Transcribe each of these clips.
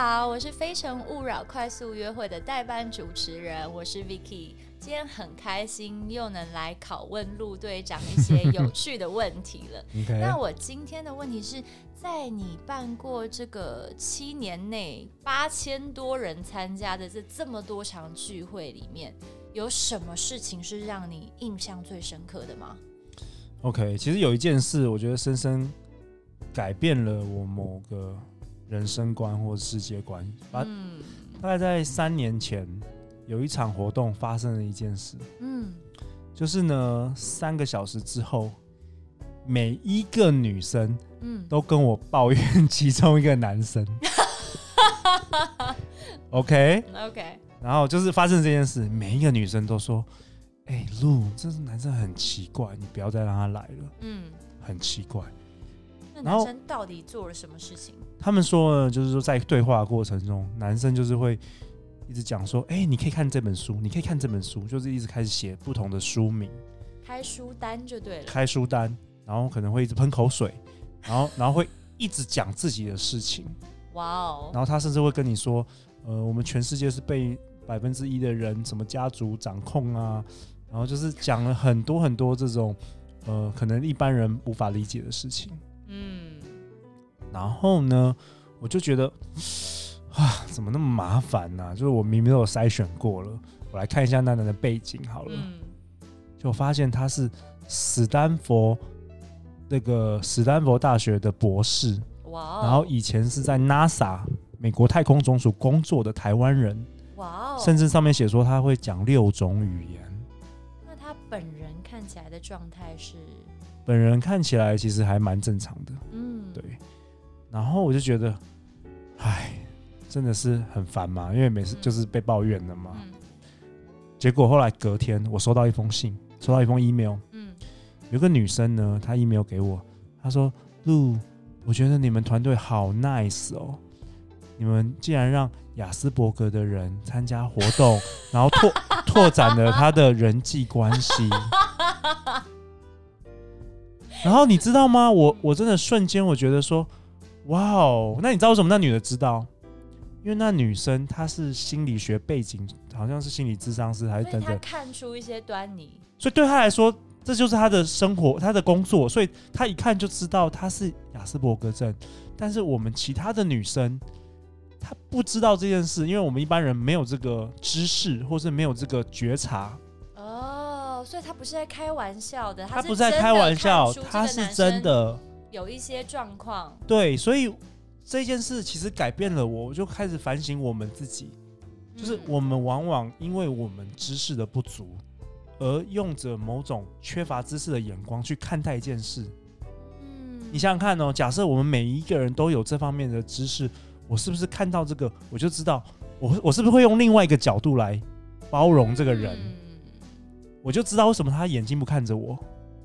好，我是非诚勿扰快速约会的代班主持人，我是 Vicky。今天很开心又能来拷问陆队长一些有趣的问题了。那我今天的问题是。在你办过这个七年内八千多人参加的这这么多场聚会里面，有什么事情是让你印象最深刻的吗？OK，其实有一件事，我觉得深深改变了我某个人生观或世界观。嗯，大概在三年前，有一场活动发生了一件事。嗯，就是呢，三个小时之后，每一个女生。嗯，都跟我抱怨其中一个男生。OK OK，然后就是发生这件事，每一个女生都说：“哎、欸，陆，这是男生很奇怪，你不要再让他来了。”嗯，很奇怪。那男生到底做了什么事情？他们说呢，就是说在对话的过程中，男生就是会一直讲说：“哎、欸，你可以看这本书，你可以看这本书。”就是一直开始写不同的书名，开书单就对了。开书单，然后可能会一直喷口水。然后，然后会一直讲自己的事情，哇哦！然后他甚至会跟你说，呃，我们全世界是被百分之一的人什么家族掌控啊，然后就是讲了很多很多这种，呃，可能一般人无法理解的事情。嗯。然后呢，我就觉得，啊，怎么那么麻烦呢？就是我明明都有筛选过了，我来看一下娜娜的背景好了，嗯。就发现他是史丹佛。那个史丹佛大学的博士，哇！然后以前是在 NASA 美国太空总署工作的台湾人，哇！甚至上面写说他会讲六种语言。本人看起来的状态是？本人看起来其实还蛮正常的，嗯，对。然后我就觉得，唉，真的是很烦嘛，因为每次就是被抱怨的嘛。嗯。结果后来隔天，我收到一封信，收到一封 email 嗯。有个女生呢，她 email 给我，她说：“露，我觉得你们团队好 nice 哦，你们竟然让雅斯伯格的人参加活动，然后拓拓展了他的人际关系。然后你知道吗？我我真的瞬间我觉得说，哇哦，那你知道为什么那女的知道？因为那女生她是心理学背景，好像是心理智商师还是等等，看出一些端倪，所以对她来说。”这就是她的生活，她的工作，所以她一看就知道她是雅斯伯格症。但是我们其他的女生，她不知道这件事，因为我们一般人没有这个知识，或是没有这个觉察。哦，所以他不是在开玩笑的，他不是在开玩笑，他是真的有一些状况。对，所以这件事其实改变了我，我就开始反省我们自己，就是我们往往因为我们知识的不足。而用着某种缺乏知识的眼光去看待一件事，嗯，你想想看哦，假设我们每一个人都有这方面的知识，我是不是看到这个，我就知道我我是不是会用另外一个角度来包容这个人？嗯，我就知道为什么他眼睛不看着我，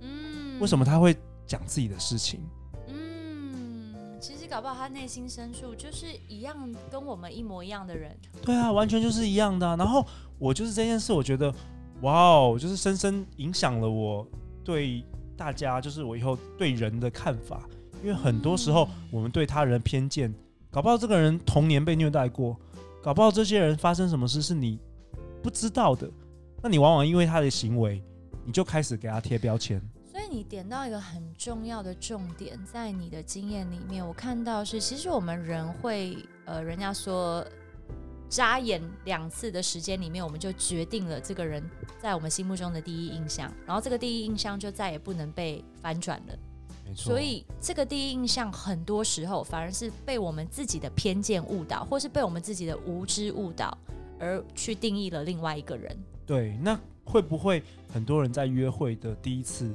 嗯，为什么他会讲自己的事情？嗯，其实搞不好他内心深处就是一样，跟我们一模一样的人。对啊，完全就是一样的啊。然后我就是这件事，我觉得。哇哦，就是深深影响了我对大家，就是我以后对人的看法。因为很多时候我们对他人的偏见，搞不好这个人童年被虐待过，搞不好这些人发生什么事是你不知道的。那你往往因为他的行为，你就开始给他贴标签。所以你点到一个很重要的重点，在你的经验里面，我看到是，其实我们人会，呃，人家说。眨眼两次的时间里面，我们就决定了这个人在我们心目中的第一印象，然后这个第一印象就再也不能被翻转了。没错。所以这个第一印象很多时候反而是被我们自己的偏见误导，或是被我们自己的无知误导，而去定义了另外一个人。对，那会不会很多人在约会的第一次，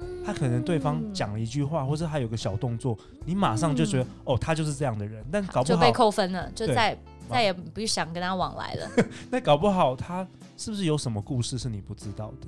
嗯、他可能对方讲了一句话，或者他有个小动作，你马上就觉得、嗯、哦，他就是这样的人，但搞不好就被扣分了，就再。再也不想跟他往来了。那搞不好他是不是有什么故事是你不知道的？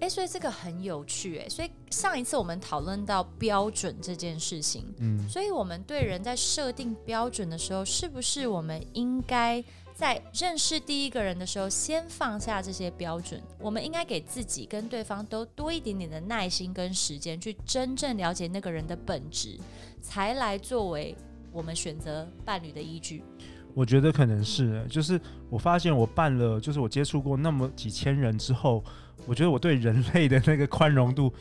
哎，所以这个很有趣哎。所以上一次我们讨论到标准这件事情，嗯，所以我们对人在设定标准的时候，是不是我们应该在认识第一个人的时候，先放下这些标准？我们应该给自己跟对方都多一点点的耐心跟时间，去真正了解那个人的本质，才来作为我们选择伴侣的依据。我觉得可能是，就是我发现我办了，就是我接触过那么几千人之后，我觉得我对人类的那个宽容度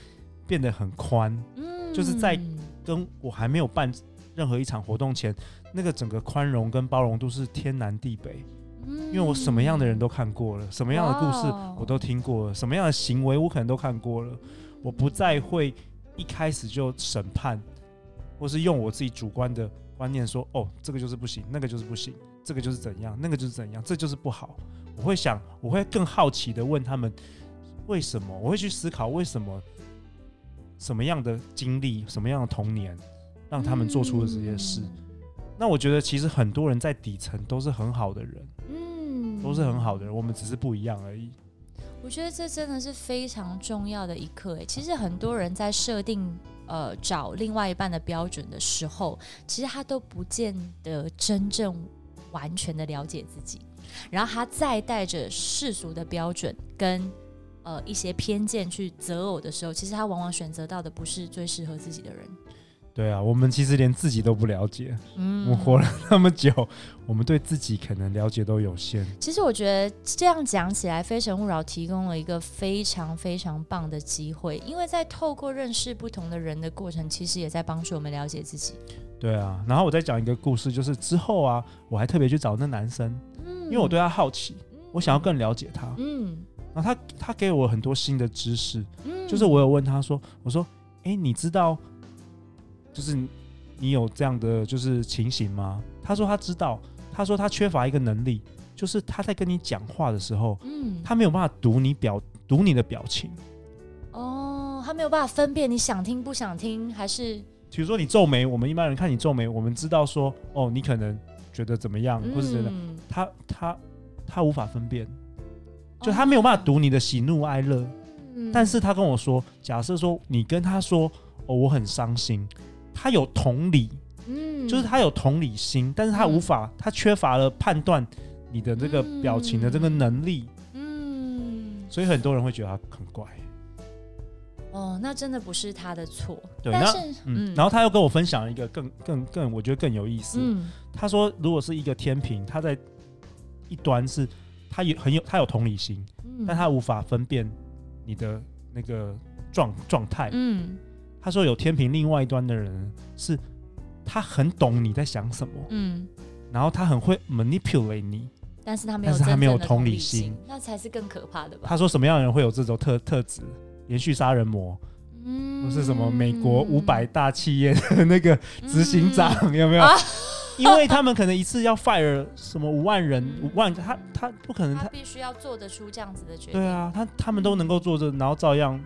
变得很宽。嗯，就是在跟我还没有办任何一场活动前，那个整个宽容跟包容度是天南地北。嗯，因为我什么样的人都看过了，什么样的故事我都听过了，什么样的行为我可能都看过了，我不再会一开始就审判，或是用我自己主观的。观念说哦，这个就是不行，那个就是不行，这个就是怎样，那个就是怎样，这就是不好。我会想，我会更好奇的问他们为什么，我会去思考为什么，什么样的经历，什么样的童年，让他们做出了这些事。嗯、那我觉得其实很多人在底层都是很好的人，嗯，都是很好的人，我们只是不一样而已。我觉得这真的是非常重要的一刻诶。其实很多人在设定。呃，找另外一半的标准的时候，其实他都不见得真正完全的了解自己，然后他再带着世俗的标准跟呃一些偏见去择偶的时候，其实他往往选择到的不是最适合自己的人。对啊，我们其实连自己都不了解。嗯，我活了那么久，我们对自己可能了解都有限。其实我觉得这样讲起来，《非诚勿扰》提供了一个非常非常棒的机会，因为在透过认识不同的人的过程，其实也在帮助我们了解自己。对啊，然后我再讲一个故事，就是之后啊，我还特别去找那男生，嗯，因为我对他好奇，我想要更了解他，嗯，然后他他给我很多新的知识，嗯，就是我有问他说，我说，哎，你知道？就是你有这样的就是情形吗？他说他知道，他说他缺乏一个能力，就是他在跟你讲话的时候，嗯，他没有办法读你表读你的表情。哦，他没有办法分辨你想听不想听，还是比如说你皱眉，我们一般人看你皱眉，我们知道说哦，你可能觉得怎么样，或是觉得他他他无法分辨，就他没有办法读你的喜怒哀乐。嗯，但是他跟我说，假设说你跟他说哦，我很伤心。他有同理，嗯，就是他有同理心，但是他无法，嗯、他缺乏了判断你的这个表情的这个能力，嗯，所以很多人会觉得他很怪。哦，那真的不是他的错。对，那嗯，嗯，然后他又跟我分享一个更更更，我觉得更有意思。嗯，他说，如果是一个天平，他在一端是，他有很有他有同理心，嗯，但他无法分辨你的那个状状态，嗯。他说：“有天平另外一端的人是，他很懂你在想什么，嗯，然后他很会 manipulate 你，但是他没有，但是他没有同理心，那才是更可怕的吧？”他说：“什么样的人会有这种特特质？连续杀人魔，嗯，或是什么美国五百大企业的那个执行长，嗯、有没有？啊、因为他们可能一次要 fire 什么五万人，嗯、五万，他他不可能他，他必须要做得出这样子的决定。对啊，他他们都能够做这，然后照样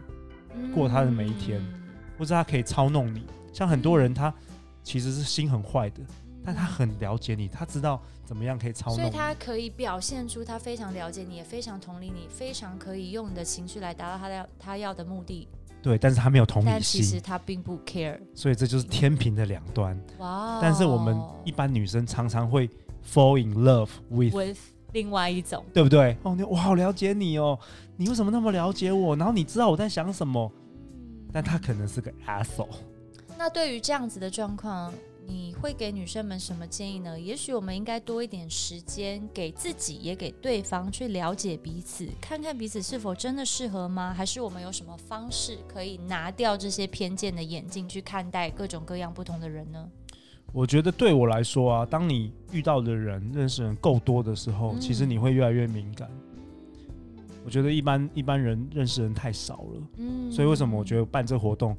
过他的每一天。嗯”不是他可以操弄你，像很多人他其实是心很坏的，但他很了解你，他知道怎么样可以操弄你，所以他可以表现出他非常了解你，也非常同理你，非常可以用你的情绪来达到他的他要的目的。对，但是他没有同理心，但其实他并不 care，所以这就是天平的两端。哇！但是我们一般女生常常会 fall in love with with 另外一种，对不对？哦，我好了解你哦，你为什么那么了解我？然后你知道我在想什么？但他可能是个 asshole。那对于这样子的状况，你会给女生们什么建议呢？也许我们应该多一点时间给自己，也给对方去了解彼此，看看彼此是否真的适合吗？还是我们有什么方式可以拿掉这些偏见的眼镜，去看待各种各样不同的人呢？我觉得对我来说啊，当你遇到的人、认识人够多的时候，嗯、其实你会越来越敏感。我觉得一般一般人认识人太少了，嗯，所以为什么我觉得办这活动，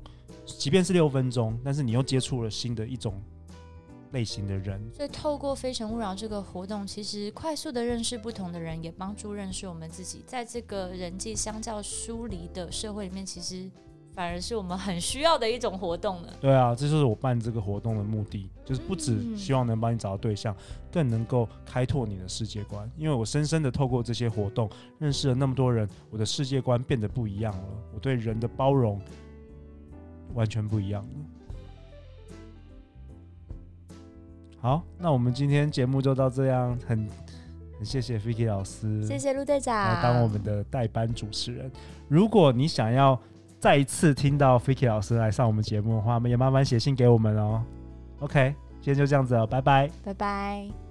即便是六分钟，但是你又接触了新的一种类型的人。所以透过《非诚勿扰》这个活动，其实快速的认识不同的人，也帮助认识我们自己。在这个人际相较疏离的社会里面，其实反而是我们很需要的一种活动呢。对啊，这就是我办这个活动的目的，就是不只希望能帮你找到对象，嗯、更能够开拓你的世界观。因为我深深的透过这些活动，认识了那么多人，我的世界观变得不一样了，我对人的包容完全不一样了。好，那我们今天节目就到这样，很很谢谢 Vicky 老师，谢谢陆队长来当我们的代班主持人。如果你想要再一次听到 Vicky 老师来上我们节目的话，也麻烦写信给我们哦。OK，今天就这样子了，拜拜，拜拜。